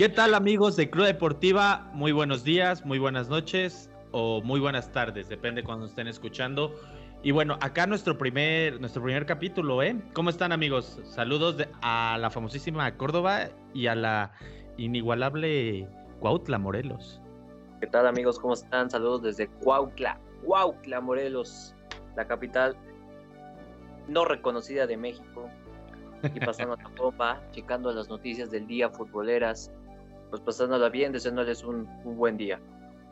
¿Qué tal amigos de Club Deportiva? Muy buenos días, muy buenas noches o muy buenas tardes, depende cuando estén escuchando. Y bueno, acá nuestro primer, nuestro primer capítulo, ¿eh? ¿Cómo están amigos? Saludos a la famosísima Córdoba y a la inigualable Cuautla Morelos. ¿Qué tal amigos? ¿Cómo están? Saludos desde Cuautla, Cuautla Morelos, la capital no reconocida de México. Y pasando la bomba, checando las noticias del día futboleras, pues pasándola bien, deseándoles un, un buen día.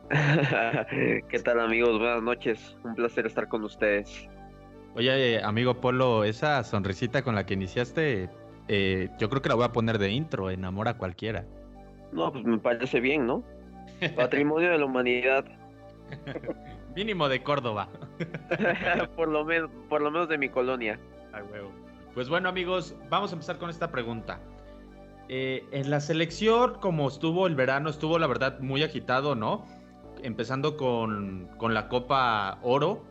¿Qué tal amigos? Buenas noches, un placer estar con ustedes. Oye, amigo Polo, esa sonrisita con la que iniciaste, eh, yo creo que la voy a poner de intro, enamora a cualquiera. No, pues me parece bien, ¿no? Patrimonio de la humanidad. Mínimo de Córdoba. por, lo menos, por lo menos de mi colonia. Ay, Pues bueno amigos, vamos a empezar con esta pregunta. Eh, en la selección, como estuvo el verano, estuvo la verdad muy agitado, ¿no? Empezando con, con la Copa Oro,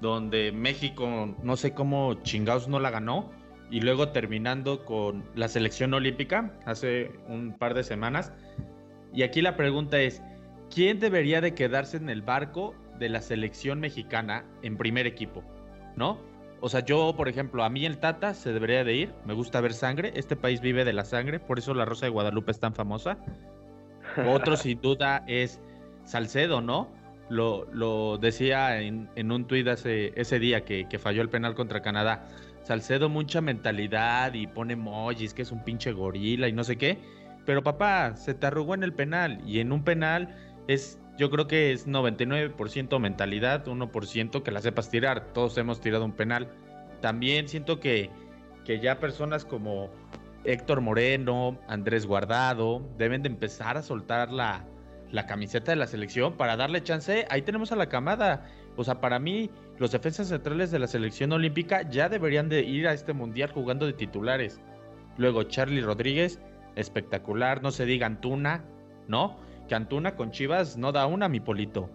donde México no sé cómo chingados no la ganó, y luego terminando con la selección olímpica hace un par de semanas. Y aquí la pregunta es, ¿quién debería de quedarse en el barco de la selección mexicana en primer equipo? ¿No? O sea, yo, por ejemplo, a mí el Tata se debería de ir. Me gusta ver sangre. Este país vive de la sangre, por eso la Rosa de Guadalupe es tan famosa. Otro, sin duda, es Salcedo, ¿no? Lo, lo decía en, un tuit ese día que, que, falló el penal contra Canadá. Salcedo, mucha mentalidad y pone emojis, que es un pinche gorila y no sé qué. Pero papá, se te arrugó en el penal. Y en un penal es yo creo que es 99% mentalidad, 1% que la sepas tirar. Todos hemos tirado un penal. También siento que, que ya personas como Héctor Moreno, Andrés Guardado, deben de empezar a soltar la, la camiseta de la selección para darle chance. Ahí tenemos a la camada. O sea, para mí, los defensas centrales de la selección olímpica ya deberían de ir a este mundial jugando de titulares. Luego, Charlie Rodríguez, espectacular. No se diga Antuna, ¿no? Cantuna con Chivas no da una, mi polito.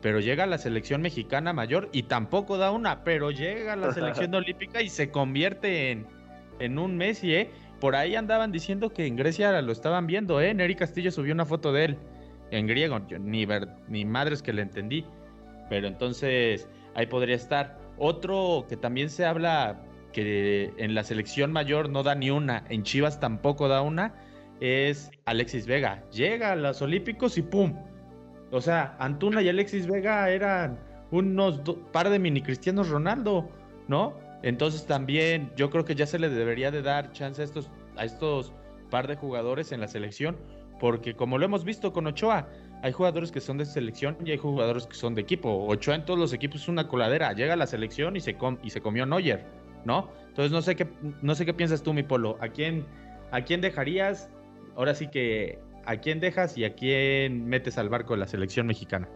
Pero llega a la selección mexicana mayor y tampoco da una, pero llega a la selección olímpica y se convierte en, en un Messi, ¿eh? Por ahí andaban diciendo que en Grecia lo estaban viendo, ¿eh? Neri Castillo subió una foto de él en griego, ni, ver, ni madres que le entendí. Pero entonces ahí podría estar. Otro que también se habla que en la selección mayor no da ni una, en Chivas tampoco da una, es Alexis Vega. Llega a los Olímpicos y ¡pum! O sea, Antuna y Alexis Vega eran unos par de mini cristianos Ronaldo, ¿no? Entonces también yo creo que ya se le debería de dar chance a estos, a estos par de jugadores en la selección, porque como lo hemos visto con Ochoa, hay jugadores que son de selección y hay jugadores que son de equipo. Ochoa en todos los equipos es una coladera, llega a la selección y se, comió Neuer, ¿no? Entonces no sé qué, no sé qué piensas tú, mi polo. ¿A quién, a quién dejarías ahora sí que a quién dejas y a quién metes al barco de la selección mexicana.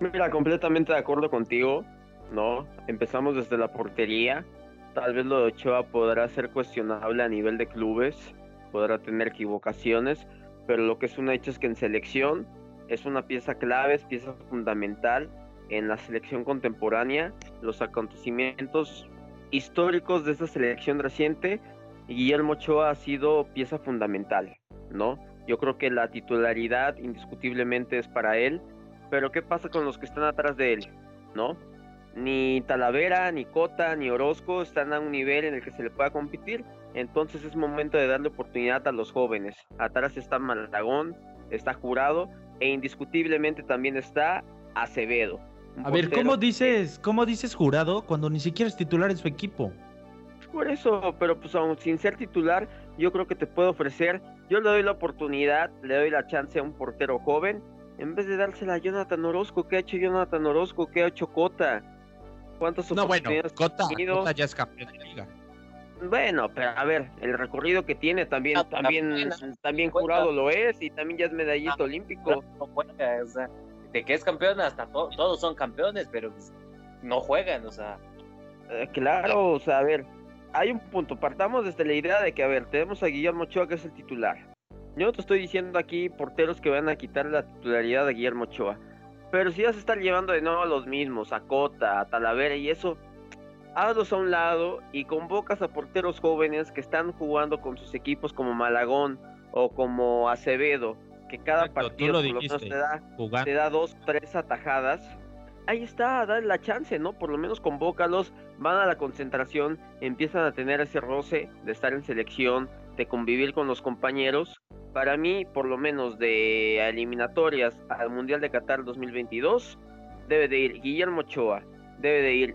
Mira, completamente de acuerdo contigo, ¿no? Empezamos desde la portería. Tal vez lo de Ochoa podrá ser cuestionable a nivel de clubes, podrá tener equivocaciones, pero lo que es un hecho es que en selección es una pieza clave, es pieza fundamental en la selección contemporánea. Los acontecimientos históricos de esta selección reciente Guillermo Ochoa ha sido pieza fundamental, ¿no? Yo creo que la titularidad indiscutiblemente es para él, pero ¿qué pasa con los que están atrás de él, ¿no? Ni Talavera, ni Cota, ni Orozco están a un nivel en el que se le pueda competir, entonces es momento de darle oportunidad a los jóvenes. Atrás está Malagón, está Jurado e indiscutiblemente también está Acevedo. A ver, ¿cómo dices, ¿cómo dices Jurado cuando ni siquiera es titular en su equipo? Por eso, pero pues aún sin ser titular, yo creo que te puedo ofrecer, yo le doy la oportunidad, le doy la chance a un portero joven, en vez de dársela a Jonathan Orozco, ¿qué ha hecho Jonathan Orozco? ¿Qué ha hecho Cota? ¿Cuántas no, bueno, Cota, Cota, ya es campeón de liga. Bueno, pero a ver, el recorrido que tiene también, también, también jurado lo es y también ya es medallista olímpico. de que es campeón hasta todos son campeones, pero pues, no juegan, o sea. Eh, claro, o sea, a ver, hay un punto, partamos desde la idea de que, a ver, tenemos a Guillermo Ochoa que es el titular. Yo no te estoy diciendo aquí porteros que van a quitar la titularidad de Guillermo Ochoa. Pero si vas a estar llevando de nuevo a los mismos, a Cota, a Talavera y eso, hazlos a un lado y convocas a porteros jóvenes que están jugando con sus equipos como Malagón, o como Acevedo, que cada partido por lo menos te da, te da dos, tres atajadas, ahí está, dale la chance, ¿no? Por lo menos convócalos, van a la concentración, empiezan a tener ese roce de estar en selección, de convivir con los compañeros. Para mí, por lo menos de eliminatorias al Mundial de Qatar 2022, debe de ir Guillermo Ochoa, debe de ir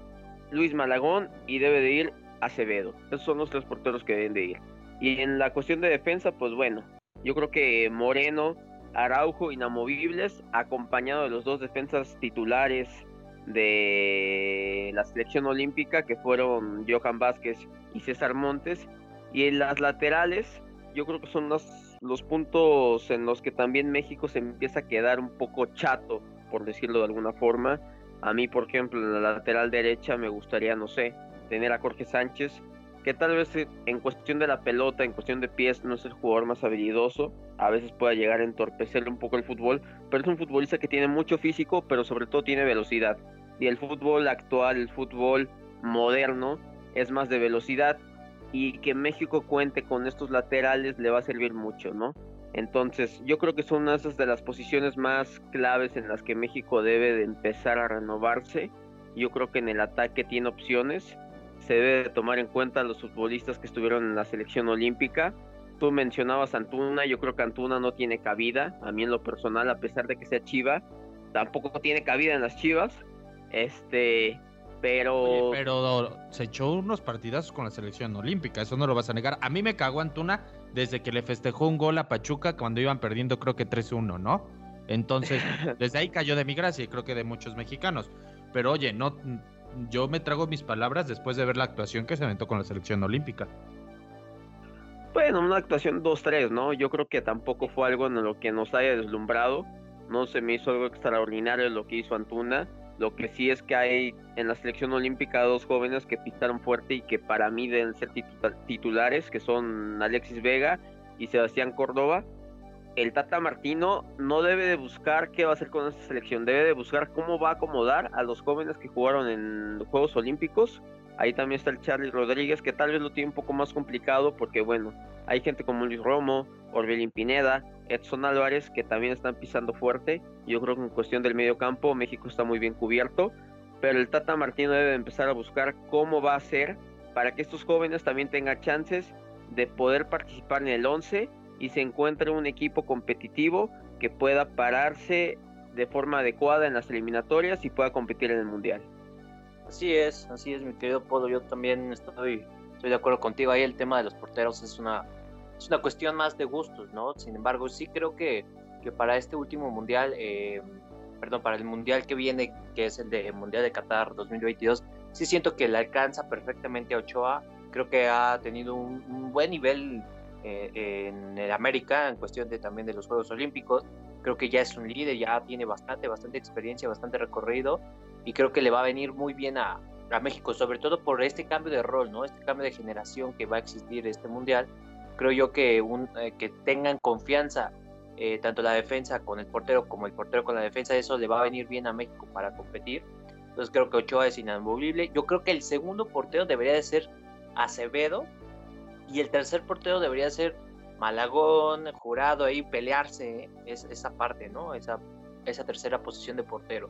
Luis Malagón y debe de ir Acevedo. Esos son los tres porteros que deben de ir. Y en la cuestión de defensa, pues bueno, yo creo que Moreno, Araujo, inamovibles, acompañado de los dos defensas titulares de la selección olímpica, que fueron Johan Vázquez y César Montes. Y en las laterales, yo creo que son los, los puntos en los que también México se empieza a quedar un poco chato, por decirlo de alguna forma. A mí, por ejemplo, en la lateral derecha me gustaría, no sé, tener a Jorge Sánchez, que tal vez en cuestión de la pelota, en cuestión de pies, no es el jugador más habilidoso, a veces pueda llegar a entorpecerle un poco el fútbol, pero es un futbolista que tiene mucho físico, pero sobre todo tiene velocidad. Y el fútbol actual, el fútbol moderno, es más de velocidad y que México cuente con estos laterales le va a servir mucho, ¿no? Entonces, yo creo que son una de las posiciones más claves en las que México debe de empezar a renovarse. Yo creo que en el ataque tiene opciones. Se debe tomar en cuenta los futbolistas que estuvieron en la selección olímpica. Tú mencionabas Antuna, yo creo que Antuna no tiene cabida, a mí en lo personal, a pesar de que sea Chiva, tampoco tiene cabida en las Chivas. Este, pero... pero se echó unos partidazos con la selección olímpica, eso no lo vas a negar. A mí me cagó Antuna desde que le festejó un gol a Pachuca cuando iban perdiendo creo que 3-1, ¿no? Entonces, desde ahí cayó de mi gracia y creo que de muchos mexicanos. Pero oye, no, yo me trago mis palabras después de ver la actuación que se aventó con la selección olímpica. Bueno, una actuación 2-3, ¿no? Yo creo que tampoco fue algo en lo que nos haya deslumbrado. No se me hizo algo extraordinario lo que hizo Antuna. Lo que sí es que hay en la selección olímpica dos jóvenes que pistaron fuerte y que para mí deben ser titulares, que son Alexis Vega y Sebastián Córdoba. El Tata Martino no debe de buscar qué va a hacer con esta selección, debe de buscar cómo va a acomodar a los jóvenes que jugaron en los Juegos Olímpicos. Ahí también está el Charlie Rodríguez, que tal vez lo tiene un poco más complicado porque, bueno, hay gente como Luis Romo, Orbelín Pineda, Edson Álvarez, que también están pisando fuerte. Yo creo que en cuestión del medio campo, México está muy bien cubierto. Pero el Tata Martino debe empezar a buscar cómo va a ser para que estos jóvenes también tengan chances de poder participar en el 11 y se encuentre un equipo competitivo que pueda pararse de forma adecuada en las eliminatorias y pueda competir en el Mundial. Así es, así es, mi querido Polo. Yo también estoy, estoy de acuerdo contigo. Ahí el tema de los porteros es una es una cuestión más de gustos, ¿no? Sin embargo, sí creo que, que para este último mundial, eh, perdón, para el mundial que viene, que es el de Mundial de Qatar 2022, sí siento que le alcanza perfectamente a Ochoa. Creo que ha tenido un, buen nivel eh, en el América en cuestión de también de los Juegos Olímpicos. Creo que ya es un líder, ya tiene bastante, bastante experiencia, bastante recorrido y creo que le va a venir muy bien a, a México, sobre todo por este cambio de rol, ¿no? Este cambio de generación que va a existir este mundial creo yo que, un, eh, que tengan confianza eh, tanto la defensa con el portero como el portero con la defensa, eso le va a venir bien a México para competir. Entonces creo que Ochoa es inamovible. Yo creo que el segundo portero debería de ser Acevedo y el tercer portero debería ser Malagón, Jurado, ahí pelearse ¿eh? esa parte, ¿no? Esa, esa tercera posición de portero.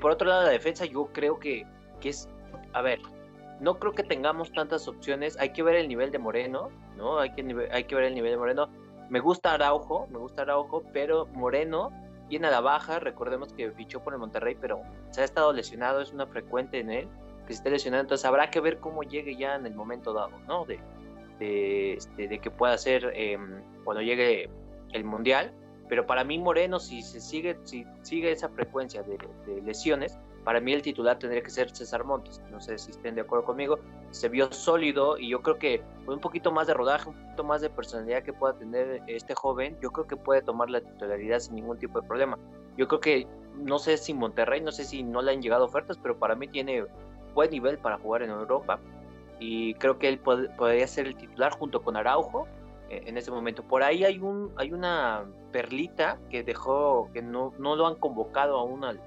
por otro lado, la defensa yo creo que, que es, a ver, no creo que tengamos tantas opciones. Hay que ver el nivel de Moreno, ¿no? Hay que, hay que ver el nivel de Moreno. Me gusta Araujo, me gusta Araujo, pero Moreno viene a la baja. Recordemos que fichó por el Monterrey, pero se ha estado lesionado, es una frecuente en él, que se esté lesionando. Entonces habrá que ver cómo llegue ya en el momento dado, ¿no? De, de, este, que pueda ser em, cuando llegue el Mundial. Pero para mí Moreno, si se sigue, si sigue esa frecuencia de, de lesiones, para mí el titular tendría que ser César Montes. No sé si estén de acuerdo conmigo. Se vio sólido y yo creo que con un poquito más de rodaje, un poquito más de personalidad que pueda tener este joven, yo creo que puede tomar la titularidad sin ningún tipo de problema. Yo creo que, no sé si Monterrey, no sé si no le han llegado ofertas, pero para mí tiene buen nivel para jugar en Europa y creo que él podría ser el titular junto con Araujo eh, en ese momento. Por ahí hay un hay una perlita que dejó que no, no lo han convocado aún al,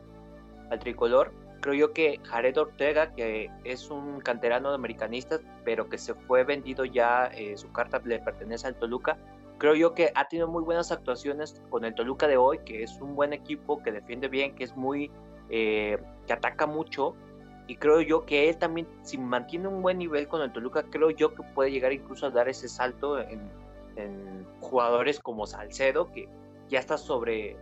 al tricolor. Creo yo que Jared Ortega, que es un canterano de americanistas, pero que se fue vendido ya, eh, su carta le pertenece al Toluca, creo yo que ha tenido muy buenas actuaciones con el Toluca de hoy, que es un buen equipo, que defiende bien, que es muy, eh, que ataca mucho. Y creo yo que él también, si mantiene un buen nivel con el Toluca, creo yo que puede llegar incluso a dar ese salto en, jugadores como Salcedo, que ya está sobre,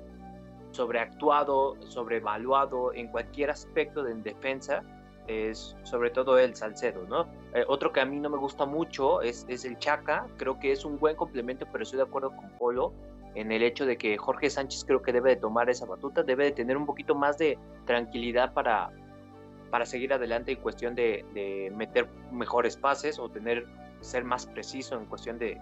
sobreactuado, sobrevaluado en cualquier aspecto de defensa, es sobre todo el Salcedo, ¿no? Eh, otro que a mí no me gusta mucho es, es el Chaca, creo que es un buen complemento, pero estoy de acuerdo con Polo en el hecho de que Jorge Sánchez creo que debe de tomar esa batuta, debe de tener un poquito más de tranquilidad para, para seguir adelante en cuestión de, de meter mejores pases o tener ser más preciso en cuestión de,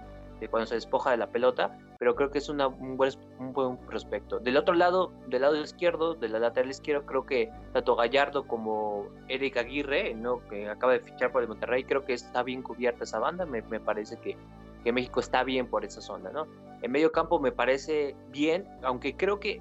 cuando se despoja de la pelota, pero creo que es un, buen, un buen prospecto. Del otro lado, del lado izquierdo, de la lateral izquierdo, creo que tanto Gallardo como Eric Aguirre, ¿no? que acaba de fichar por el Monterrey, creo que está bien cubierta esa banda, me, me parece que, que, México está bien por esa zona. ¿no? En medio campo me parece bien, aunque creo que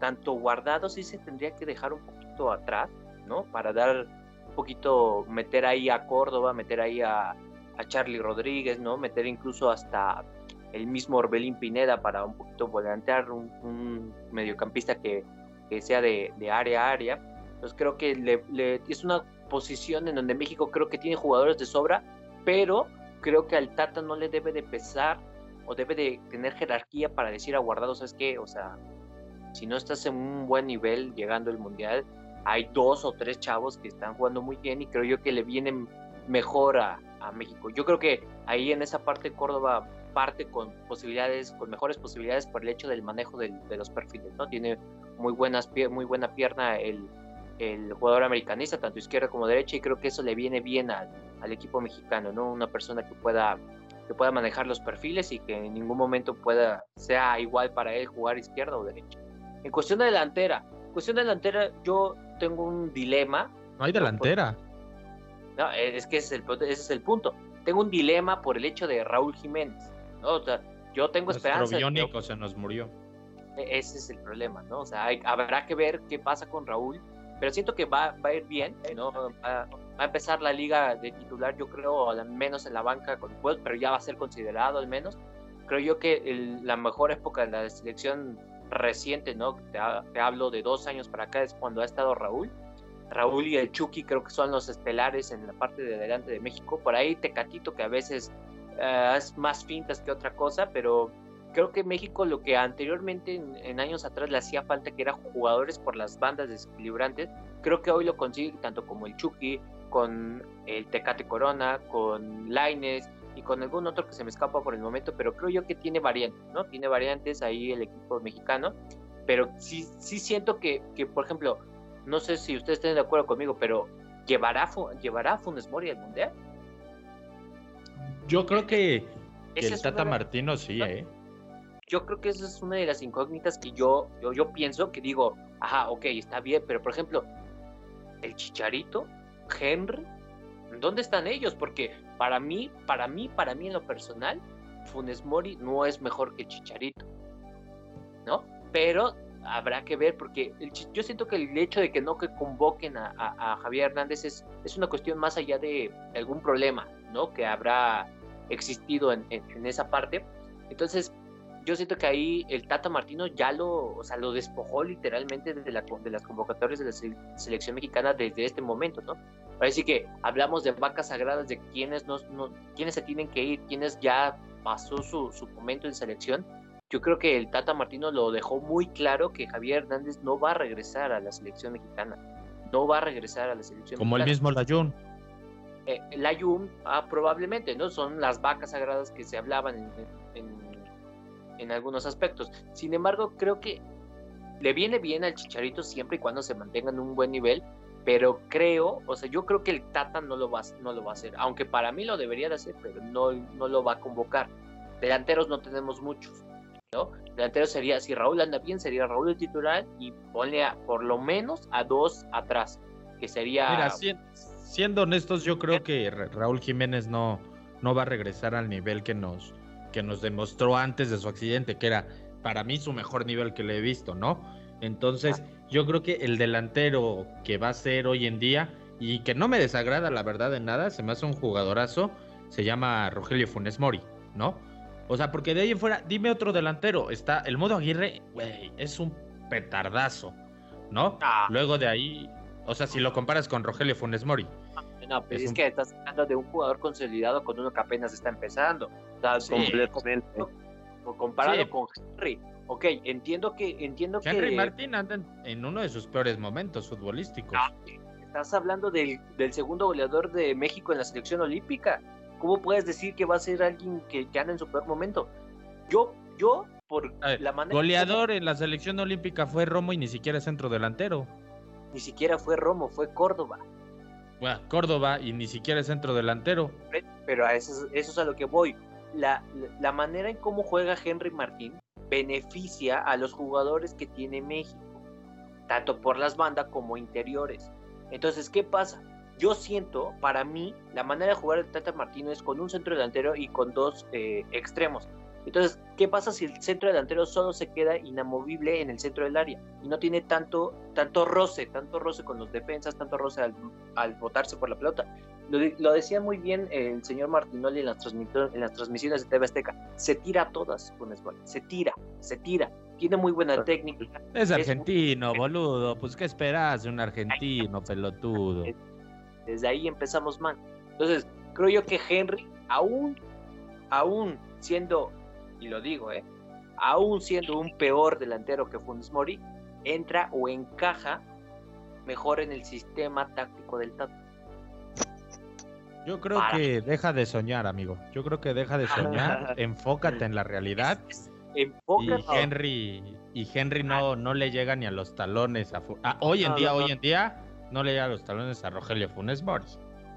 tanto guardado sí se tendría que dejar un poquito atrás, ¿no? Para dar un poquito, meter ahí a Córdoba, meter ahí a, a Charlie Rodríguez, ¿no? Meter incluso hasta el mismo Orbelín Pineda para un poquito volantear un, mediocampista que, que sea de, de, área a área. Entonces creo que es una posición en donde México creo que tiene jugadores de sobra, pero creo que al Tata no le debe de pesar o debe de tener jerarquía para decir a Guardado, ¿sabes qué? O sea, si no estás en un buen nivel llegando al Mundial, hay dos o tres chavos que están jugando muy bien y creo yo que le vienen mejor a, México. Yo creo que ahí en esa parte Córdoba parte con posibilidades, con mejores posibilidades por el hecho del manejo de los perfiles, ¿no? Tiene muy buenas muy buena pierna el, el, jugador americanista, tanto izquierda como derecha, y creo que eso le viene bien al, al, equipo mexicano, ¿no? Una persona que pueda que pueda manejar los perfiles y que en ningún momento pueda sea igual para él jugar izquierda o derecha. En cuestión de delantera, cuestión de delantera yo tengo un dilema. No hay delantera. No, es que ese es, el, punto. Tengo un dilema por el hecho de Raúl Jiménez. ¿no? yo tengo Nuestro esperanza. biónico se nos murió. E, ese es el problema, ¿no? O sea, habrá que ver qué pasa con Raúl, pero siento que va, va a ir bien, ¿no? Va, a empezar la liga de titular, yo creo, al menos en la banca con Puebla, pero ya va a ser considerado al menos. Creo yo que la mejor época de la selección reciente, ¿no? Te, hablo de dos años para acá, es cuando ha estado Raúl. Raúl y el Chucky creo que son los estelares en la parte de adelante de México. Por ahí Tecatito que a veces uh, es más fintas que otra cosa, pero creo que México lo que anteriormente en, años atrás le hacía falta que eran jugadores por las bandas desequilibrantes, creo que hoy lo consigue tanto como el Chucky, con el Tecate Corona, con Laines y con algún otro que se me escapa por el momento, pero creo yo que tiene variantes, ¿no? Tiene variantes ahí el equipo mexicano, pero sí, sí siento que, que por ejemplo, no sé si ustedes estén de acuerdo conmigo, pero ¿llevará, ¿llevará Funes Mori al Mundial? Yo creo que, el Tata Martino sí, ¿eh? Yo creo que esa es una de las incógnitas que yo, yo, yo pienso, que digo, ajá, ok, está bien, pero por ejemplo, el Chicharito, Henry, ¿dónde están ellos? Porque para mí, para mí, para mí en lo personal, Funes Mori no es mejor que Chicharito, ¿no? Pero habrá que ver, porque yo siento que el hecho de que no que convoquen a, Javier Hernández es, es, una cuestión más allá de algún problema, ¿no? Que habrá existido en, en, esa parte. Entonces, yo siento que ahí el Tata Martino ya lo, o sea, lo despojó literalmente de, la, de las convocatorias de la selección mexicana desde este momento, ¿no? Parece que hablamos de vacas sagradas, de quienes, no, no, quienes se tienen que ir, quienes ya pasó su, su momento en selección, yo creo que el Tata Martino lo dejó muy claro que Javier Hernández no va a regresar a la selección mexicana. No va a regresar a la selección Como el mismo Layun. Eh, Layun, ah, probablemente, ¿no? Son las vacas sagradas que se hablaban en, en, algunos aspectos. Sin embargo, creo que le viene bien al Chicharito siempre y cuando se mantenga en un buen nivel, pero creo, o sea, yo creo que el Tata no lo va, no lo va a hacer, aunque para mí lo debería de hacer, pero no, no lo va a convocar. Delanteros no tenemos muchos. ¿no? Delantero sería, si Raúl anda bien, sería Raúl el titular y ponle por lo menos a dos atrás, que sería... Mira, siendo honestos, yo creo que Raúl Jiménez no, no va a regresar al nivel que nos, que nos demostró antes de su accidente, que era para mí su mejor nivel que le he visto, ¿no? Entonces, yo creo que el delantero que va a ser hoy en día, y que no me desagrada la verdad de nada, se me hace un jugadorazo, se llama Rogelio Funes Mori, ¿no? O sea, porque de ahí en fuera, dime otro delantero. Está el modo Aguirre, güey, es un petardazo, ¿no? Ah. Luego de ahí, o sea, si lo comparas con Rogelio Funes Mori. No, pero Es es, un- que estás hablando de un jugador consolidado con uno que apenas está empezando. Sea, Sí. Completamente. co- comparado Sí. con Henry. Ok, entiendo que entiendo Henry que Martín anda en, uno de sus peores momentos futbolísticos. Ah, estás hablando del, del segundo goleador de México en la selección olímpica. ¿Cómo puedes decir que va a ser alguien que, que anda en su peor momento? Yo, yo, por ver, la manera Goleador en la selección olímpica fue Romo y ni siquiera es centro delantero. ni siquiera fue Romo, fue Córdoba. Bueno, Córdoba y ni siquiera es centro delantero. Pero a eso, es- eso es a lo que voy. La, la- manera en cómo juega Henry Martín beneficia a los jugadores que tiene México, tanto por las bandas como interiores. Entonces, ¿qué pasa? Yo siento, para mí, la manera de jugar el Tata Martino es con un centro delantero y con dos eh, extremos. Entonces, ¿qué pasa si el centro delantero solo se queda inamovible en el centro del área y no tiene tanto, tanto roce, tanto roce con los defensas, tanto roce al, al botarse por la pelota? Lo, de- lo decía muy bien el señor Martinoli en las, transmito- en las transmisiones de TV Azteca. Se tira a todas, Funes Mori, Se tira, se tira. Tiene muy buena técnica. Es argentino, boludo. Pues, ¿qué esperas de un argentino, pelotudo? Desde ahí empezamos mal. Entonces, creo yo que Henry, aún, aún siendo, y lo digo, eh, aún siendo un peor delantero que Funes Mori, entra o encaja mejor en el sistema táctico del Tata. Yo creo Para. que deja de soñar, amigo. Yo creo que deja de soñar. Enfócate en la realidad. Y Enfócate. Henry, y Henry no, no le llega ni a los talones. A ah, hoy en No, día, no, no. hoy en día, no le llega a los talones a Rogelio Funes Mori.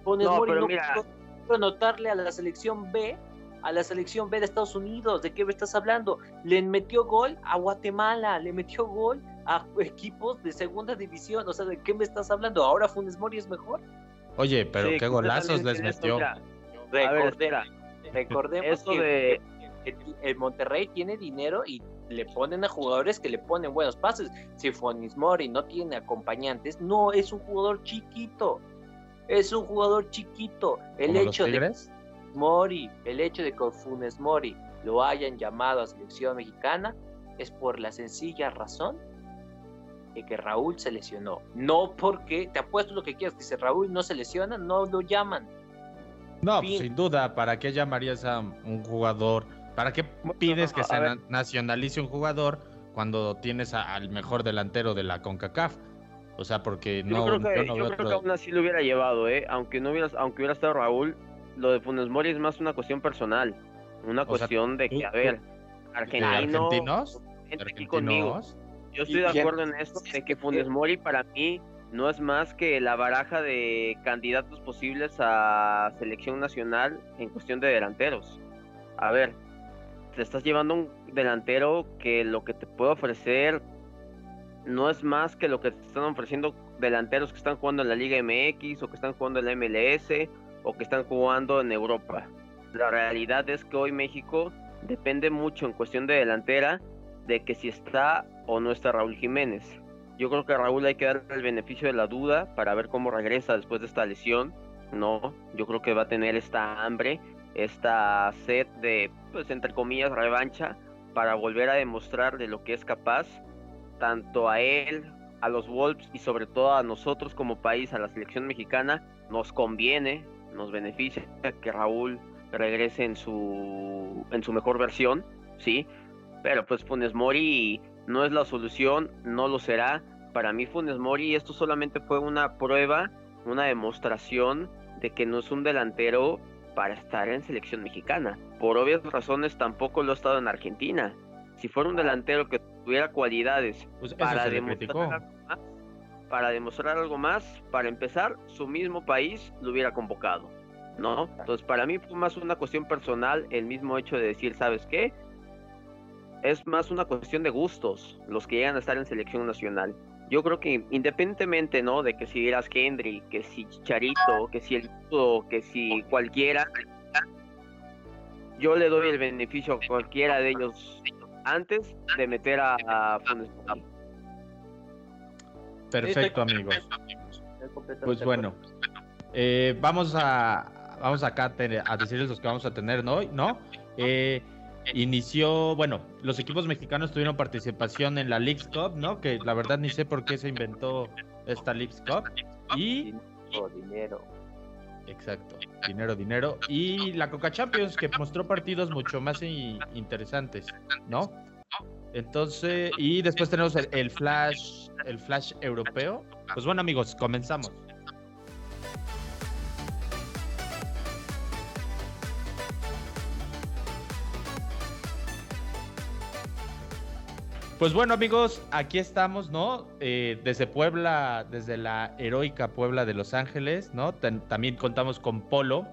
Funes No, Mori pero no mira. pudo anotarle a la selección B, a la selección B de Estados Unidos. ¿De qué me estás hablando? Le metió gol a Guatemala, le metió gol a equipos de segunda división. O sea, ¿de qué me estás hablando? ¿Ahora Funes Mori es mejor? Oye, pero Sí, qué golazos les metió. mira, A ver, Recordemos, Eso que, de- que- que el Monterrey tiene dinero y le ponen a jugadores que le ponen buenos pases. Si Funes Mori no tiene acompañantes, no es un jugador chiquito. Es un jugador chiquito. El hecho de. Mori, el hecho de que Funes Mori lo hayan llamado a selección mexicana es por la sencilla razón de que Raúl se lesionó. No porque, te apuesto lo que quieras, que si Raúl no se lesiona, no lo llaman. No, pues, Fin. sin duda. ¿Para qué llamarías a un jugador? ¿Para qué pides que a se nacionalice un jugador cuando tienes a- al mejor delantero de la CONCACAF? O sea, porque Yo no, creo que, yo no yo creo que aún así lo hubiera llevado, ¿eh? Aunque no hubiera, aunque hubiera estado Raúl, lo de Funes Mori es más una cuestión personal. Una cuestión de que, a ver, ¿De argentino, argentinos? gente aquí conmigo. Yo estoy de acuerdo en esto, de que Funes Mori para mí no es más que la baraja de candidatos posibles a selección nacional en cuestión de delanteros. A ver, te estás llevando un delantero que lo que te puede ofrecer no es más que lo que te están ofreciendo delanteros que están jugando en la Liga MX o que están jugando en la MLS o que están jugando en Europa. La realidad es que hoy México depende mucho en cuestión de delantera de que si está o no está Raúl Jiménez. Yo creo que Raúl hay que darle el beneficio de la duda para ver cómo regresa después de esta lesión. No, yo creo que va a tener esta hambre, esta sed de, pues entre comillas, revancha para volver a demostrar de lo que es capaz, tanto a él, a los Wolves y sobre todo a nosotros como país, a la selección mexicana, nos conviene, nos beneficia que Raúl regrese en su, en su mejor versión, ¿sí? Pero pues Funes Mori no es la solución, no lo será. Para mí Funes Mori esto solamente fue una prueba, una demostración de que no es un delantero para estar en selección mexicana. Por obvias razones tampoco lo ha estado en Argentina. Si fuera un delantero que tuviera cualidades Pues para demostrar algo más, para demostrar algo más, para empezar, su mismo país lo hubiera convocado, ¿no? Entonces, para mí fue más una cuestión personal el mismo hecho de decir, ¿sabes qué? Es más una cuestión de gustos los que llegan a estar en selección nacional. Yo creo que independientemente, ¿no? De que si eras Kendry, que si Chicharito, que si el que si cualquiera, yo le doy el beneficio a cualquiera de ellos antes de meter a, a Funes Mori. Perfecto, amigos. Pues bueno, eh, vamos a vamos acá a, tener- a decirles los que vamos a tener ¿no? hoy, ¿no? Eh, inició, bueno, los equipos mexicanos tuvieron participación en la Leagues Cup, ¿no? Que la verdad ni sé por qué se inventó esta Leagues Cup. Y... Dinero, Exacto, dinero, dinero. Y la Coca Champions, que mostró partidos mucho más interesantes, ¿no? Entonces, y después tenemos el, Flash, el Flash europeo. Pues bueno, amigos, comenzamos. Pues bueno, amigos, aquí estamos, ¿no? Eh, desde Puebla, desde la heroica Puebla de Los Ángeles, ¿no? también contamos con Polo,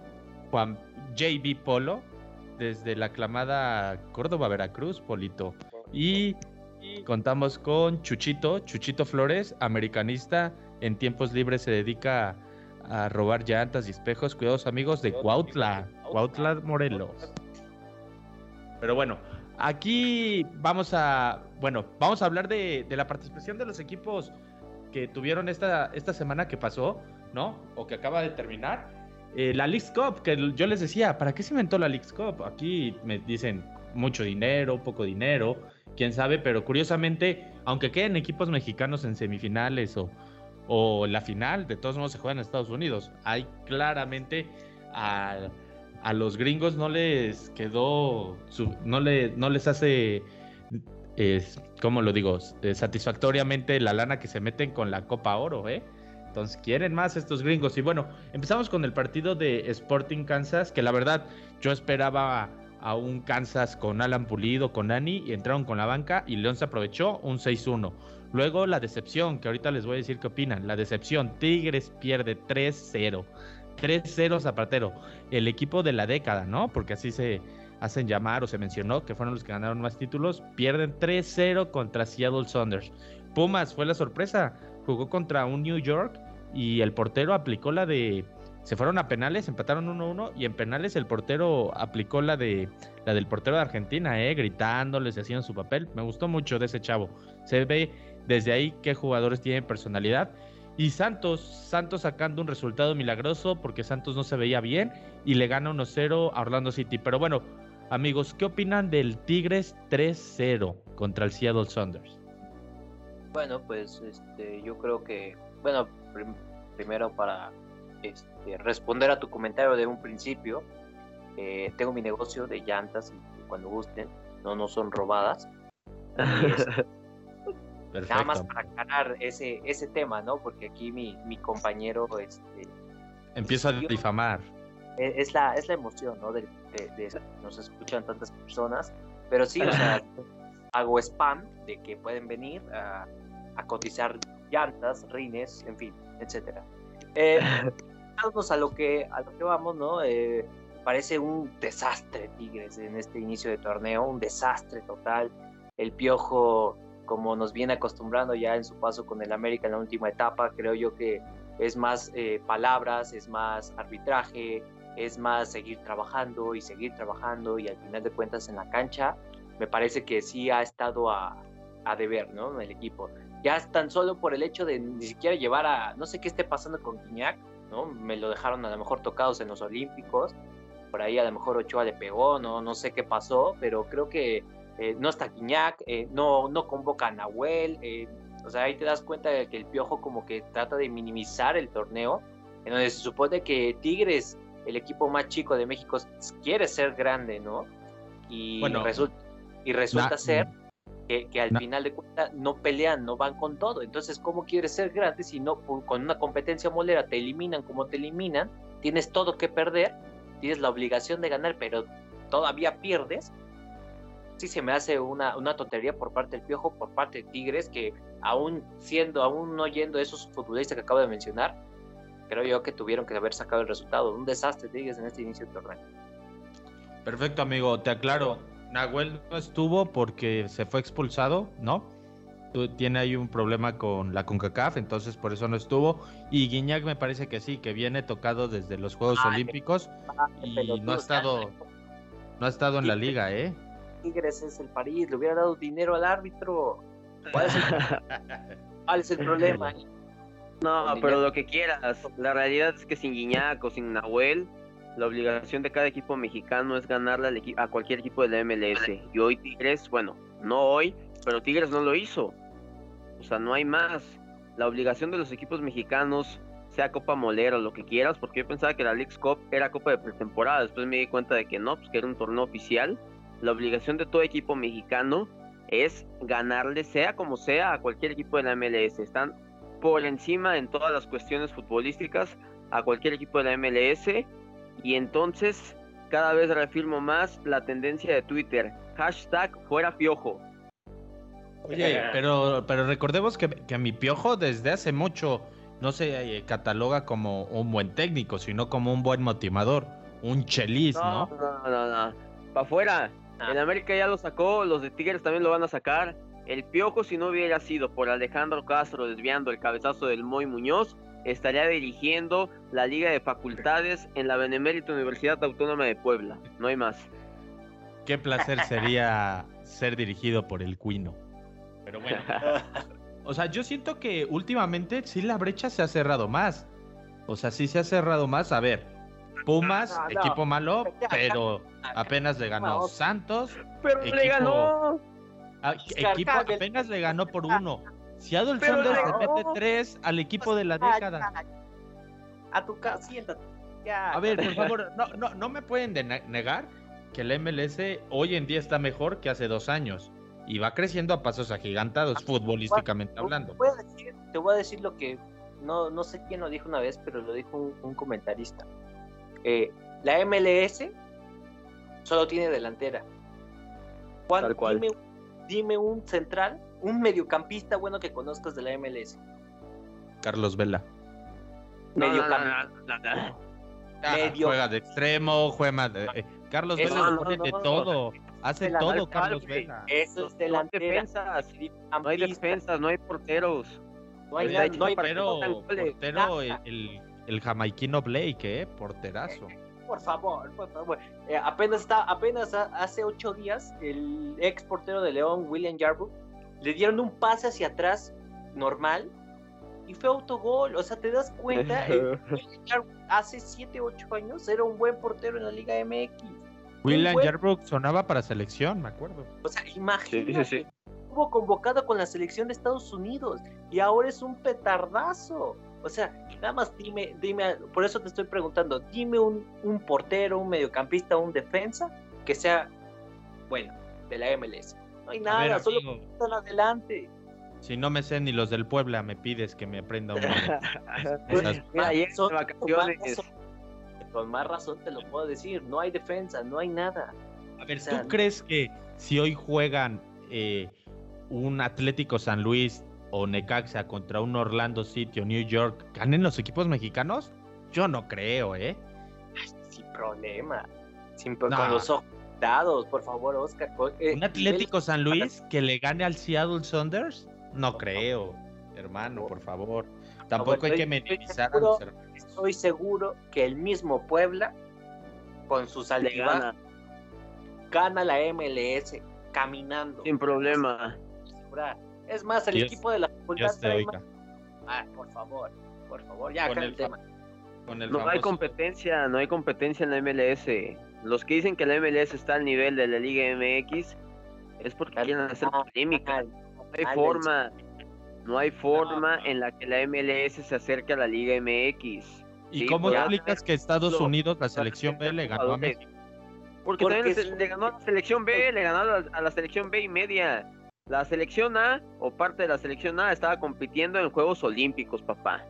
Juan JB Polo, desde la aclamada Córdoba, Veracruz, Polito. Y, contamos con Chuchito, Chuchito Flores, americanista, en tiempos libres se dedica a, robar llantas y espejos. Cuidados, amigos, de Cuautla, Cuautla, Morelos. Pero bueno, Aquí vamos a, bueno, vamos a hablar de, la participación de los equipos que tuvieron esta, esta semana que pasó, ¿no? O que acaba de terminar. Eh, la Leagues Cup, que yo les decía, ¿para qué se inventó la Leagues Cup? Aquí me dicen mucho dinero, poco dinero, quién sabe, pero curiosamente, aunque queden equipos mexicanos en semifinales o, o la final, de todos modos se juega en Estados Unidos. Hay claramente a a los gringos no les quedó, no, le, no les hace, ¿cómo lo digo? Satisfactoriamente la lana que se meten con la Copa Oro, ¿eh? Entonces quieren más estos gringos. Y bueno, empezamos con el partido de Sporting Kansas, que la verdad yo esperaba a un Kansas con Alan Pulido, con Ani, y entraron con la banca y León se aprovechó un 6-1. Luego la decepción, que ahorita les voy a decir qué opinan. La decepción, Tigres pierde 3-0. 3-0 Zapatero, el equipo de la década, ¿no? Porque así se hacen llamar o se mencionó que fueron los que ganaron más títulos. Pierden 3-0 contra Seattle Saunders. Pumas fue la sorpresa, jugó contra un New York y el portero aplicó la de se fueron a penales, empataron 1-1 y en penales el portero aplicó la de la del portero de Argentina, eh, gritándoles, hacían su papel. Me gustó mucho de ese chavo. Se ve desde ahí qué jugadores tienen personalidad y Santos, Santos sacando un resultado milagroso porque Santos no se veía bien y le gana 1-0 a Orlando City. Pero bueno, amigos, ¿qué opinan del Tigres 3-0 contra el Seattle Saunders? Bueno, pues este, yo creo que, bueno, primero para este, responder a tu comentario de un principio, eh, tengo mi negocio de llantas y cuando gusten, no, no son robadas. Nada más para aclarar ese, ese tema, ¿no? Porque aquí mi, mi compañero... Este, Empieza a difamar. E, es la, es la emoción, ¿no? De, de, nos escuchan tantas personas. Pero sí, o sea, hago spam de que pueden venir a, a cotizar llantas, rines, en fin, etcétera. Eh, a lo que a lo que vamos, ¿no? Eh, parece un desastre Tigres en este inicio de torneo, un desastre total. El piojo como nos viene acostumbrando ya en su paso con el América en la última etapa. Creo yo que es más eh, palabras, es más arbitraje, es más seguir trabajando y seguir trabajando y al final de cuentas en la cancha me parece que sí ha estado a, a deber, ¿no? El equipo. Ya tan solo por el hecho de ni siquiera llevar a, no sé qué esté pasando con Guiñac, ¿no? Me lo dejaron a lo mejor tocados en los Olímpicos, por ahí a lo mejor Ochoa le pegó, no, no sé qué pasó, pero creo que eh, no está Quiñac, eh, no, no convoca a Nahuel, eh, o sea, ahí te das cuenta de que el Piojo como que trata de minimizar el torneo, en donde se supone que Tigres, el equipo más chico de México, quiere ser grande, ¿no? Y resulta, y resulta ser que, al final de cuentas no pelean, no van con todo. Entonces, ¿cómo quieres ser grande si no con una competencia molera te eliminan como te eliminan? Tienes todo que perder, tienes la obligación de ganar, pero todavía pierdes sí se me hace una, una tontería por parte del Piojo, por parte de Tigres, que aún siendo, aún no yendo esos futbolistas que acabo de mencionar, creo yo que tuvieron que haber sacado el resultado. Un desastre Tigres en este inicio de torneo. Perfecto, amigo, te aclaro. Nahuel no estuvo porque se fue expulsado, ¿no? Tiene ahí un problema con la CONCACAF, entonces por eso no estuvo. Y Guiñac me parece que sí, que viene tocado desde los Juegos Olímpicos y no ha estado, no ha estado en la liga, ¿eh? Tigres es el París, le hubiera dado dinero al árbitro. ¿Cuál es el, problema? No, pero lo que quieras. La realidad es que sin Guiñac o sin Nahuel, la obligación de cada equipo mexicano es ganarle a cualquier equipo de la MLS. Y hoy Tigres, bueno, no hoy, pero Tigres no lo hizo. O sea, no hay más. La obligación de los equipos mexicanos, sea Copa Molera o lo que quieras, porque yo pensaba que la League's Cup era Copa de pretemporada. Después me di cuenta de que no, pues que era un torneo oficial. La obligación de todo equipo mexicano es ganarle, sea como sea, a cualquier equipo de la MLS. Están por encima en todas las cuestiones futbolísticas a cualquier equipo de la MLS. Y entonces cada vez reafirmo más la tendencia de Twitter. Hashtag fuera piojo. Oye, pero, pero recordemos que, que mi piojo desde hace mucho no se eh, cataloga como un buen técnico, sino como un buen motivador, un chelis, ¿no? no, no, no. Pa' afuera. Ah. En América ya lo sacó, los de Tigres también lo van a sacar. El piojo, si no hubiera sido por Alejandro Castro desviando el cabezazo del Moy Muñoz, estaría dirigiendo la Liga de Facultades en la Benemérita Universidad Autónoma de Puebla. No hay más. Qué placer sería ser dirigido por el Cuino. Pero bueno, o sea, yo siento que últimamente sí la brecha se ha cerrado más. O sea, sí se ha cerrado más. A ver, Pumas, No, no. equipo malo, pero apenas le ganó. Santos. Pero Equipo- le ganó. a- equipo apenas le ganó por uno. Seattle Pero Sounders le mete tres al equipo de la década. A tu casa, siéntate. Ya. A ver, por favor, no, no, no me pueden de- negar que el MLS hoy en día está mejor que hace dos años. Y va creciendo a pasos agigantados, futbolísticamente hablando. Te voy a decir, te voy a decir lo que no, no sé quién lo dijo una vez, pero lo dijo un, un comentarista. Eh, la MLS solo tiene delantera. Juan, Tal cual. Dime, dime un central, un mediocampista bueno que conozcas de la MLS. Carlos Vela. No, no, no, Mediocamp- no, no, no. Ah, Medio- Juega de extremo, juega de... eh, Carlos Eso, Vela no, pone no, de no, todo. Hace todo Carlos. Vela. Eso es No hay delantera. defensas, no hay mediocampista, defensas, no hay porteros. No hay, Portero, portero el, el, el jamaiquino Blake, ¿eh? Porterazo. por favor, por favor. Eh, apenas está, apenas ha- hace ocho días, el ex portero de León, William Yarbrough, le dieron un pase hacia atrás normal y fue autogol. O sea, te das cuenta, Eh, William Yarbrough hace siete, ocho años era un buen portero en la Liga MX. William buen- Yarbrough sonaba para selección, me acuerdo. O sea, imagínate. Sí, sí, sí. Estuvo convocado con la selección de Estados Unidos y ahora es un petardazo. O sea, nada más dime, dime, por eso te estoy preguntando, dime un, un portero, un mediocampista, un defensa que sea, bueno, de la MLS. No hay nada, ver, solo están adelante. si no me sé ni los del Puebla, me pides que me aprenda uno. Esas- Mira, vacaciones. con más razón- Con más razón te lo puedo decir, no hay defensa, no hay nada. A ver, O sea, ¿tú crees que si hoy juegan eh, un Atlético San Luis o Necaxa contra un Orlando City o New York, ganen los equipos mexicanos? Yo no creo, ¿eh? Sin problema, sin pro- No. con los ojos dados, por favor, Oscar. co- eh, ¿Un Atlético San Luis que le gane al Seattle Saunders? No creo, hermano, por favor. Tampoco hay que minimizar a seguro- los hermanos. estoy seguro que el mismo Puebla, con sus altibajos, gana, gana la MLS caminando. sin problema. asegurar. Es más, el Dios- equipo de la facultad Dios te trae oiga. más- Ah, por favor, por favor, ya Con acá el el tema. Con el No hay competencia, no hay competencia en la MLS. Los que dicen que la MLS está al nivel de la Liga MX es porque quieren hacer polémica. No hay forma, no hay forma No. en la que la MLS se acerque a la Liga MX. ¿Y Sí, cómo explicas que Estados Unidos, la selección B, le ganó a. México? Porque, Porque también es- se- le ganó a la selección B, le ganó a la, a la selección B y media. La selección A o parte de la selección A estaba compitiendo en Juegos Olímpicos, papá.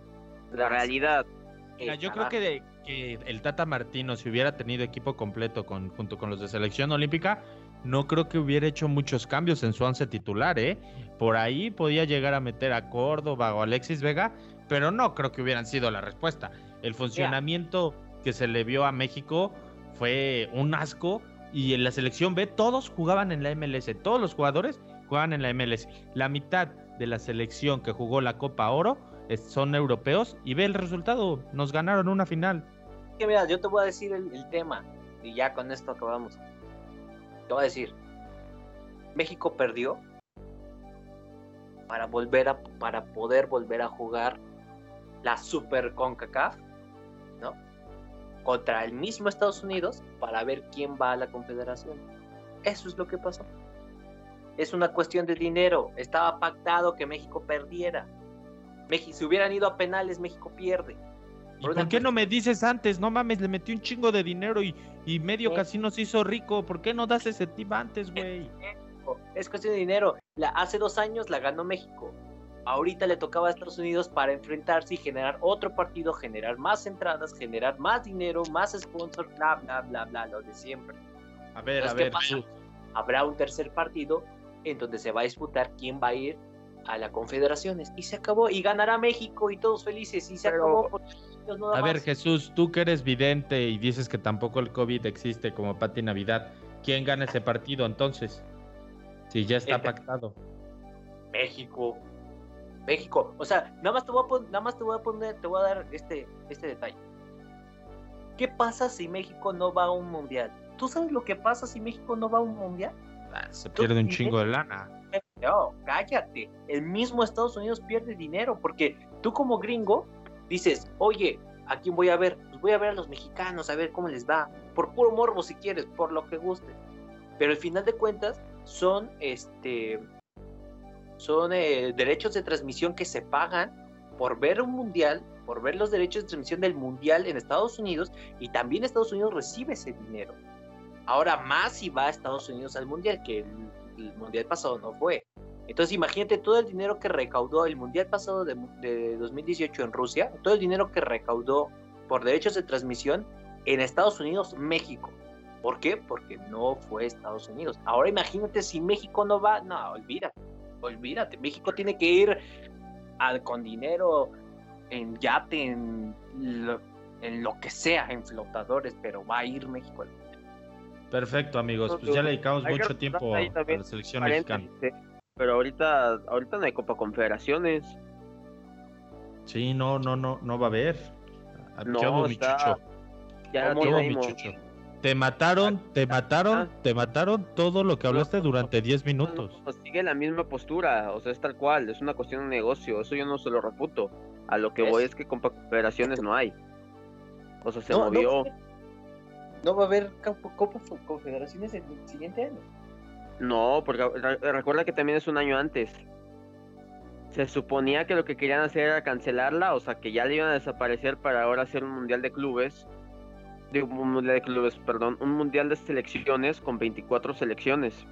La realidad. Mira, yo creo que, de- que el Tata Martino, si hubiera tenido equipo completo con, junto con los de selección olímpica, no creo que hubiera hecho muchos cambios en su once titular, ¿eh? Por ahí podía llegar a meter a Córdoba o Alexis Vega, pero no creo que hubieran sido la respuesta. El funcionamiento que se le vio a México fue un asco y en la selección B todos jugaban en la MLS, todos los jugadores jugaban en la MLS. La mitad de la selección que jugó la Copa Oro son europeos y ve el resultado, nos ganaron una final. que mira, yo te voy a decir el, el tema y ya con esto acabamos. Te voy a decir, México perdió para volver a para poder volver a jugar la Super CONCACAF, ¿no? contra el mismo Estados Unidos para ver quién va a la Confederación. Eso es lo que pasó. Es una cuestión de dinero. Estaba pactado que México perdiera. México, si hubieran ido a penales, México pierde. ¿Y por, qué no me dices antes? No mames, le metí un chingo de dinero y, y medio casino se hizo rico. ¿Por qué no das ese tip antes, güey? Es cuestión de dinero. La, hace dos años la ganó México. Ahorita le tocaba a Estados Unidos para enfrentarse y generar otro partido, generar más entradas, generar más dinero, más sponsors, bla, bla, bla, bla, lo de siempre. A ver, a ver. Habrá un tercer partido en donde se va a disputar quién va a ir a las confederaciones y se acabó y ganará México y todos felices y se acabó. a ver Jesús, tú que eres vidente y dices que tampoco el COVID existe como Pati Navidad, ¿quién gana ese partido entonces? Si ya está pactado. México. México. O sea, nada más te voy a poner, nada más te voy a poner, te voy a dar este, este detalle. ¿Qué pasa si México no va a un mundial? ¿Tú sabes lo que pasa si México no va a un mundial? Se pierde un chingo de lana. No, cállate. El mismo Estados Unidos pierde dinero porque tú como gringo dices, oye, ¿a quién voy a ver? Pues voy a ver a los mexicanos, a ver cómo les va. Por puro morbo si quieres, por lo que guste. Pero al final de cuentas son este son eh, derechos de transmisión que se pagan por ver un mundial, por ver los derechos de transmisión del mundial en Estados Unidos y también Estados Unidos recibe ese dinero. Ahora más si va a Estados Unidos al mundial, que el, mundial pasado no fue. Entonces imagínate todo el dinero que recaudó el mundial pasado de, de 2018 en Rusia, todo el dinero que recaudó por derechos de transmisión en Estados Unidos, México. ¿Por qué? Porque no fue Estados Unidos. Ahora imagínate si México no va, no, olvídate olvídate, México tiene que ir con dinero en yate, en lo, en lo que sea, en flotadores, pero va a ir México Perfecto, amigos. Pues ya le dedicamos mucho tiempo a la selección mexicana. Pero ahorita, ahorita no hay Copa Confederaciones. Sí, no, no, no, no va a haber. No, está... Ya te mataron, te mataron, te mataron todo lo que hablaste durante 10 minutos. sigue la misma postura, o sea, es tal cual, es una cuestión de negocio, eso yo no se lo reputo. A lo que voy es que con confederaciones no hay. O sea, se movió. No, va a haber Copa Confederaciones el siguiente año. No, porque recuerda que también es un año antes. Se suponía que lo que querían hacer era cancelarla, o sea, que ya le iban a desaparecer para ahora hacer un mundial de clubes un mundial de clubes, perdón, un mundial de selecciones con 24 selecciones.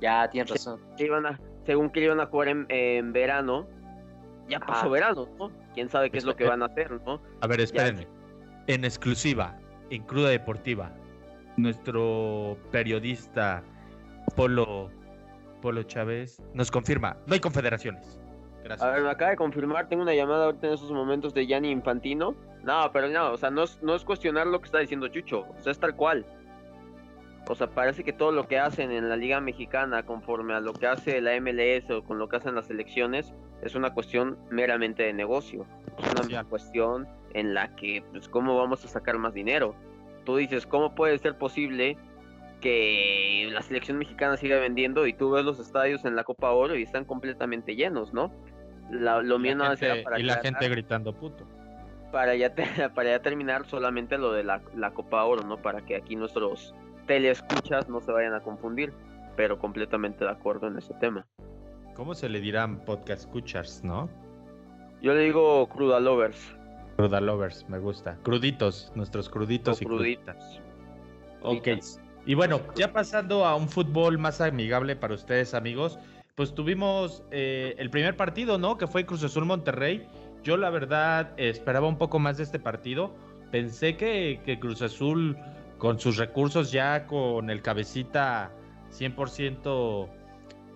Ya, tienes razón. iban a, según que iban a jugar en, verano, ya pasó verano, ¿no? Quién sabe qué es lo que van a hacer, ¿no? A ver, espérenme. En exclusiva, en Cruda Deportiva, nuestro periodista Polo, Polo Chávez nos confirma, no hay confederaciones. Gracias. A ver, me acaba de confirmar, tengo una llamada ahorita en esos momentos de Gianni Infantino no, pero no, o sea, no es, no es cuestionar lo que está diciendo Chucho, o sea, es tal cual. O sea, parece que todo lo que hacen en la Liga Mexicana, conforme a lo que hace la MLS o con lo que hacen las elecciones, es una cuestión meramente de negocio. Es una cuestión en la que, pues, ¿cómo vamos a sacar más dinero? Tú dices, ¿cómo puede ser posible que la selección mexicana siga vendiendo y tú ves los estadios en la Copa Oro y están completamente llenos, ¿no? lo mío no para Y la gente gritando puto para ya, para ya terminar solamente lo de la, Copa Oro, ¿no? Para que aquí nuestros teleescuchas no se vayan a confundir, pero completamente de acuerdo en ese tema. ¿Cómo se le dirán podcast escuchas, no? Yo le digo cruda lovers. Cruda lovers, me gusta. Cruditos, nuestros cruditos y cruditas. Ok. Y bueno, ya pasando a un fútbol más amigable para ustedes, amigos, pues tuvimos eh, el primer partido, ¿no? Que fue Cruz Azul Monterrey yo la verdad esperaba un poco más de este partido. Pensé que, Cruz Azul, con sus recursos ya, con el cabecita 100%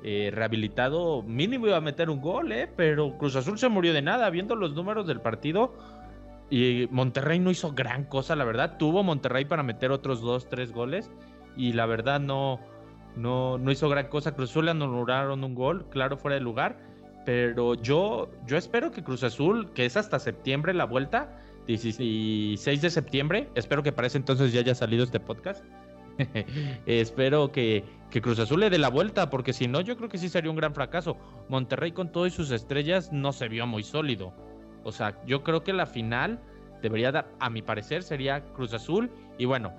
eh, rehabilitado, mínimo iba a meter un gol, ¿eh? Pero Cruz Azul se murió de nada. Viendo los números del partido, y Monterrey no hizo gran cosa, la verdad. Tuvo Monterrey para meter otros dos, tres goles. Y la verdad no, no, no hizo gran cosa. Cruz Azul le anularon un gol, claro, fuera de lugar. Pero yo, yo espero que Cruz Azul, que es hasta septiembre la vuelta, 16 de septiembre, espero que para ese entonces ya haya salido este podcast. espero que, que, Cruz Azul le dé la vuelta, porque si no, yo creo que sí sería un gran fracaso. Monterrey con todas sus estrellas no se vio muy sólido. O sea, yo creo que la final debería dar, a mi parecer, sería Cruz Azul. Y bueno,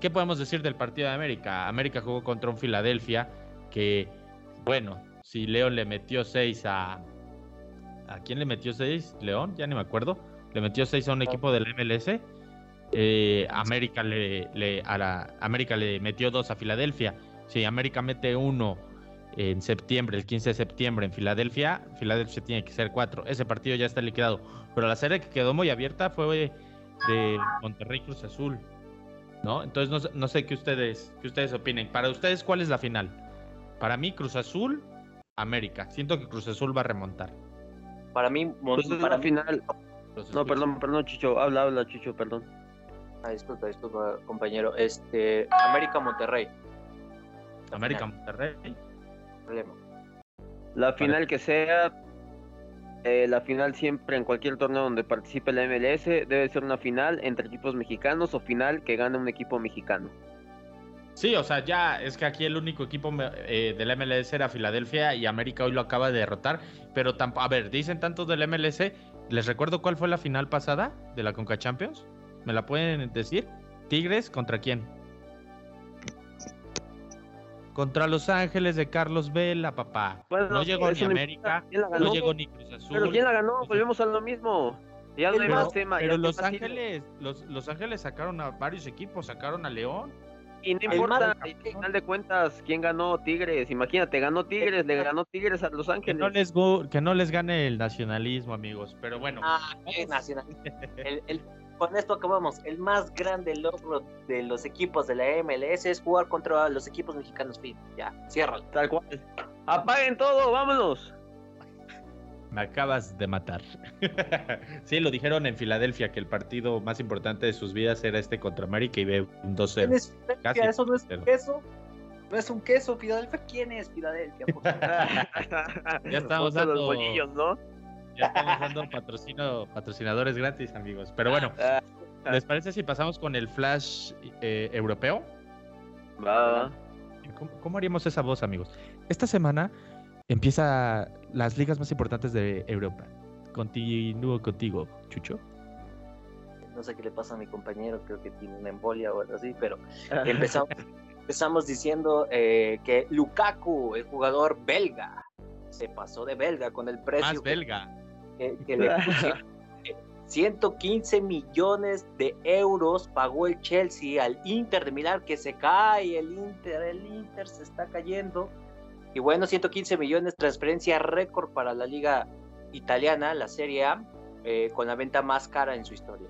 ¿qué podemos decir del partido de América? América jugó contra un Filadelfia que, bueno, si León le metió 6 a... ¿A quién le metió 6? León, ya ni me acuerdo. Le metió 6 a un equipo del MLS. Eh, América, le, le, a la, América le metió 2 a Filadelfia. Si América mete 1 en septiembre, el 15 de septiembre en Filadelfia, Filadelfia tiene que ser 4. Ese partido ya está liquidado. Pero la serie que quedó muy abierta fue de Monterrey Cruz Azul. ¿No? Entonces no, no sé qué ustedes, qué ustedes opinen. Para ustedes, ¿cuál es la final? Para mí, Cruz Azul, América. Siento que Cruz Azul va a remontar. Para mí, Pues es para la final. No, perdón, perdón, Chicho. Habla, habla, Chicho, perdón. Ah, disculpa, disculpa, compañero. Este, América Monterrey. La América final, Monterrey. problema. La final que sea, eh, la final siempre en cualquier torneo donde participe la MLS debe ser una final entre equipos mexicanos o final que gane un equipo mexicano. Sí, o sea, ya es que aquí el único equipo eh, del MLS era Filadelfia y América hoy lo acaba de derrotar. Pero a ver, dicen tanto del MLS. Les recuerdo cuál fue la final pasada de la Conca Champions. ¿Me la pueden decir? Tigres contra quién? Contra Los Ángeles de Carlos Vela, papá. Bueno, no llegó ni América, importa. ¿Quién la no llegó ni Cruz Azul. Pero ¿quién la ganó? Volvemos a lo mismo. Ya no hay Pero, más tema. pero ya Los Ángeles, los, Los Ángeles sacaron a varios equipos, sacaron a León. Y no El importa, al final de cuentas, ¿quién ganó Tigres? Imagínate, ganó Tigres, le ganó Tigres a Los Que Ángeles. no les gu- que no les gane el nacionalismo, amigos. Pero bueno. Ah, qué nacional. El- el- con esto acabamos. El más grande logro de los equipos de la MLS es jugar contra los equipos mexicanos. Fin. Ya, ciérralo. Tal cual. Apaguen todo, vámonos. Me acabas de matar. sí, lo dijeron en Filadelfia que el partido más importante de sus vidas era este contra América y ve un 2-0. ¿Quién es? Casi ¿Eso no es un queso? ¿No es un queso, Filadelfia? ¿Quién es Filadelfia? Ya estamos Ponte los dando- bolillos, ¿no? Ya estamos dando patrocino, patrocinadores gratis, amigos. Pero bueno, Ah, ¿les parece si pasamos con el flash eh, europeo? Va, va. ¿Cómo, cómo haríamos esa voz, amigos? Esta semana empieza las ligas más importantes de Europa. Continúo contigo, Chucho. No sé qué le pasa a mi compañero, creo que tiene una embolia o algo así, pero empezamos, empezamos diciendo eh, que Lukaku, el jugador belga, se pasó de belga con el precio Más que- belga. Que, que le pusieron. Eh, 115 millones de euros pagó el Chelsea al Inter de Milán que se cae, el Inter, el Inter se está cayendo. Y bueno, 115 millones, transferencia récord para la liga italiana, la Serie A, eh, con la venta más cara en su historia.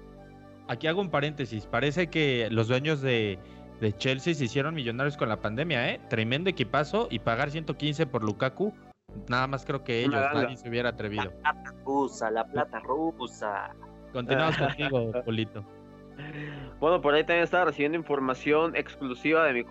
Aquí hago un paréntesis. Parece que los dueños de, de Chelsea se hicieron millonarios con la pandemia, ¿eh? Tremendo equipazo y pagar 115 por Lukaku. Nada más creo que ellos, ganga. nadie se hubiera atrevido. La plata rusa, la plata rusa. Continuamos contigo, Polito. Bueno, por ahí también estaba recibiendo información exclusiva de mi,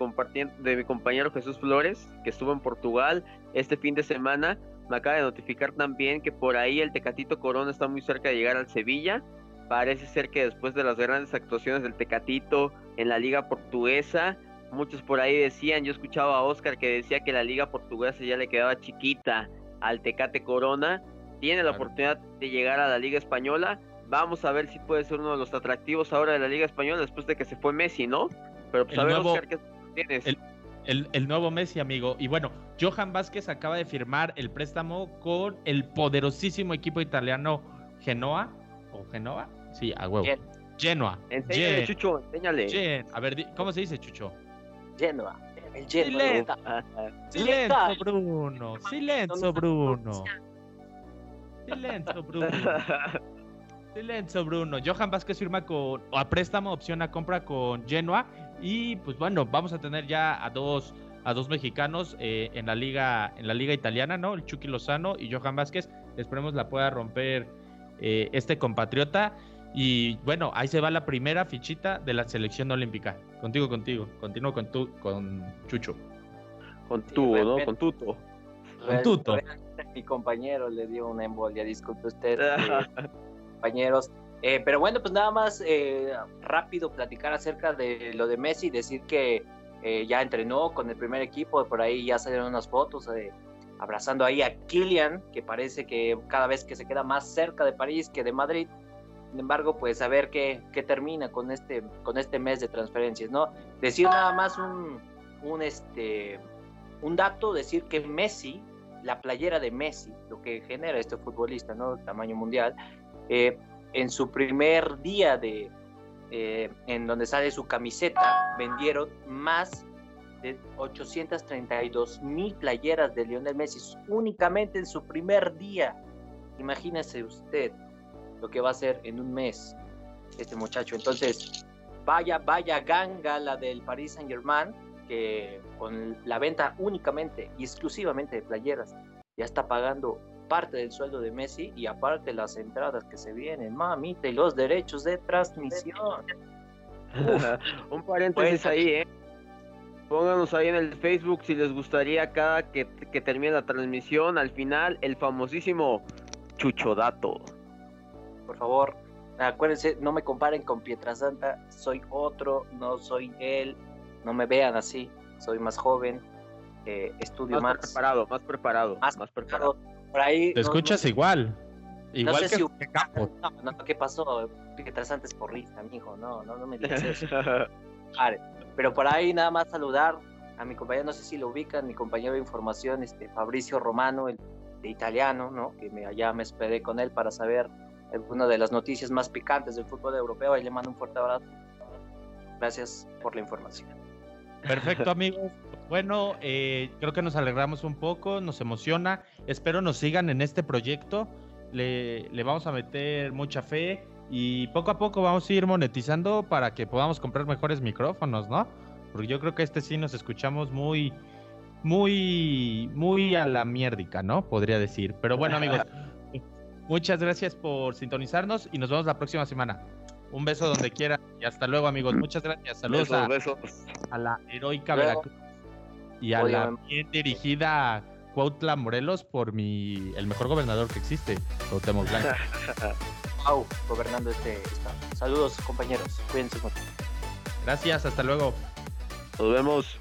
de mi compañero Jesús Flores, que estuvo en Portugal este fin de semana. Me acaba de notificar también que por ahí el Tecatito Corona está muy cerca de llegar al Sevilla. Parece ser que después de las grandes actuaciones del Tecatito en la liga portuguesa, muchos por ahí decían, yo escuchaba a Oscar que decía que la liga portuguesa ya le quedaba chiquita al Tecate Corona. Tiene la Claro. oportunidad de llegar a la liga española. Vamos a ver si puede ser uno de los atractivos ahora de la Liga Española después de que se fue Messi, ¿no? Pero pues El a ver, nuevo- Oscar, ¿qué tienes? el- El, el nuevo Messi, amigo. Y bueno, Johan Vázquez acaba de firmar el préstamo con el poderosísimo equipo italiano Genoa. ¿O Genoa? Sí, a huevo. Gen- Genoa. Enséñale, Gen- Chucho, enséñale. Gen- A ver, ¿cómo se dice, Chucho? Genoa. El Genoa. Silencio. Silencio, Bruno. Silencio, Bruno. Silencio, Bruno. Silencio, Bruno. Johan Vázquez firma con a préstamo, opción a compra con Genoa. Y pues bueno, vamos a tener ya a dos, a dos mexicanos eh, en la liga, en la liga italiana, ¿no? El Chucky Lozano y Johan Vázquez. Esperemos la pueda romper eh, este compatriota. Y bueno, ahí se va la primera fichita de la selección olímpica. Contigo, contigo. Continúo con tu, con Chucho. Con tubo, ¿no? Con tuto. Con tuto. Mi compañero le dio una embolia, disculpe usted, eh, compañeros. Eh, pero bueno, pues nada más eh, rápido platicar acerca de lo de Messi, decir que eh, ya entrenó con el primer equipo, por ahí ya salieron unas fotos eh, abrazando ahí a Kylian, que parece que cada vez que se queda más cerca de París que de Madrid. Sin embargo, pues a ver qué, qué termina con este, con este mes de transferencias, ¿no? Decir nada más un, un, este, un dato, decir que Messi, la playera de Messi, lo que genera este futbolista, ¿no? Tamaño mundial, eh, en su primer día de, eh, en donde sale su camiseta, vendieron más de 832 mil playeras de Lionel Messi únicamente en su primer día. Imagínese usted lo que va a hacer en un mes este muchacho. Entonces, vaya, vaya ganga la del Paris Saint Germain, que con la venta únicamente y exclusivamente de playeras, ya está pagando parte del sueldo de Messi y aparte las entradas que se vienen, mamita, y los derechos de transmisión. Un paréntesis ahí, ¿eh? Pónganos ahí en el Facebook si les gustaría cada que, que termine la transmisión, al final, el famosísimo Chuchodato. Por favor, acuérdense, no me comparen con Pietrasanta, soy otro, no soy él, no me vean así, soy más joven, eh, estudio más, más. preparado, más preparado, más, más preparado. Por ahí, Te escuchas igual. Igual no sé que, si- Campos. No, no, ¿qué pasó? Pietrasanta es porrista, mijo, no, no, no me digas eso. Vale, Pero por ahí nada más saludar a mi compañero, no sé si lo ubican, mi compañero de información, este Fabricio Romano, el de italiano, ¿no? Que me, allá me hospedé con él para saber alguna de las noticias más picantes del fútbol europeo. Ahí le mando un fuerte abrazo. Gracias por la información. Perfecto, amigos. Bueno, eh, creo que nos alegramos un poco, nos emociona. Espero nos sigan en este proyecto. Le, le vamos a meter mucha fe y poco a poco vamos a ir monetizando para que podamos comprar mejores micrófonos, ¿no? Porque yo creo que este sí nos escuchamos muy, muy, muy a la mierdica, ¿no? Podría decir. Pero bueno, amigos, muchas gracias por sintonizarnos y nos vemos la próxima semana. Un beso donde quiera y hasta luego, amigos. Muchas gracias. Saludos a, besos, a la heroica Luego. Veracruz y a la bien dirigida Cuautla Morelos por mi el mejor gobernador que existe, Cuauhtémoc Blanco. Wow, gobernando este estado. Saludos, compañeros. Cuídense mucho. Gracias, hasta luego. Nos vemos.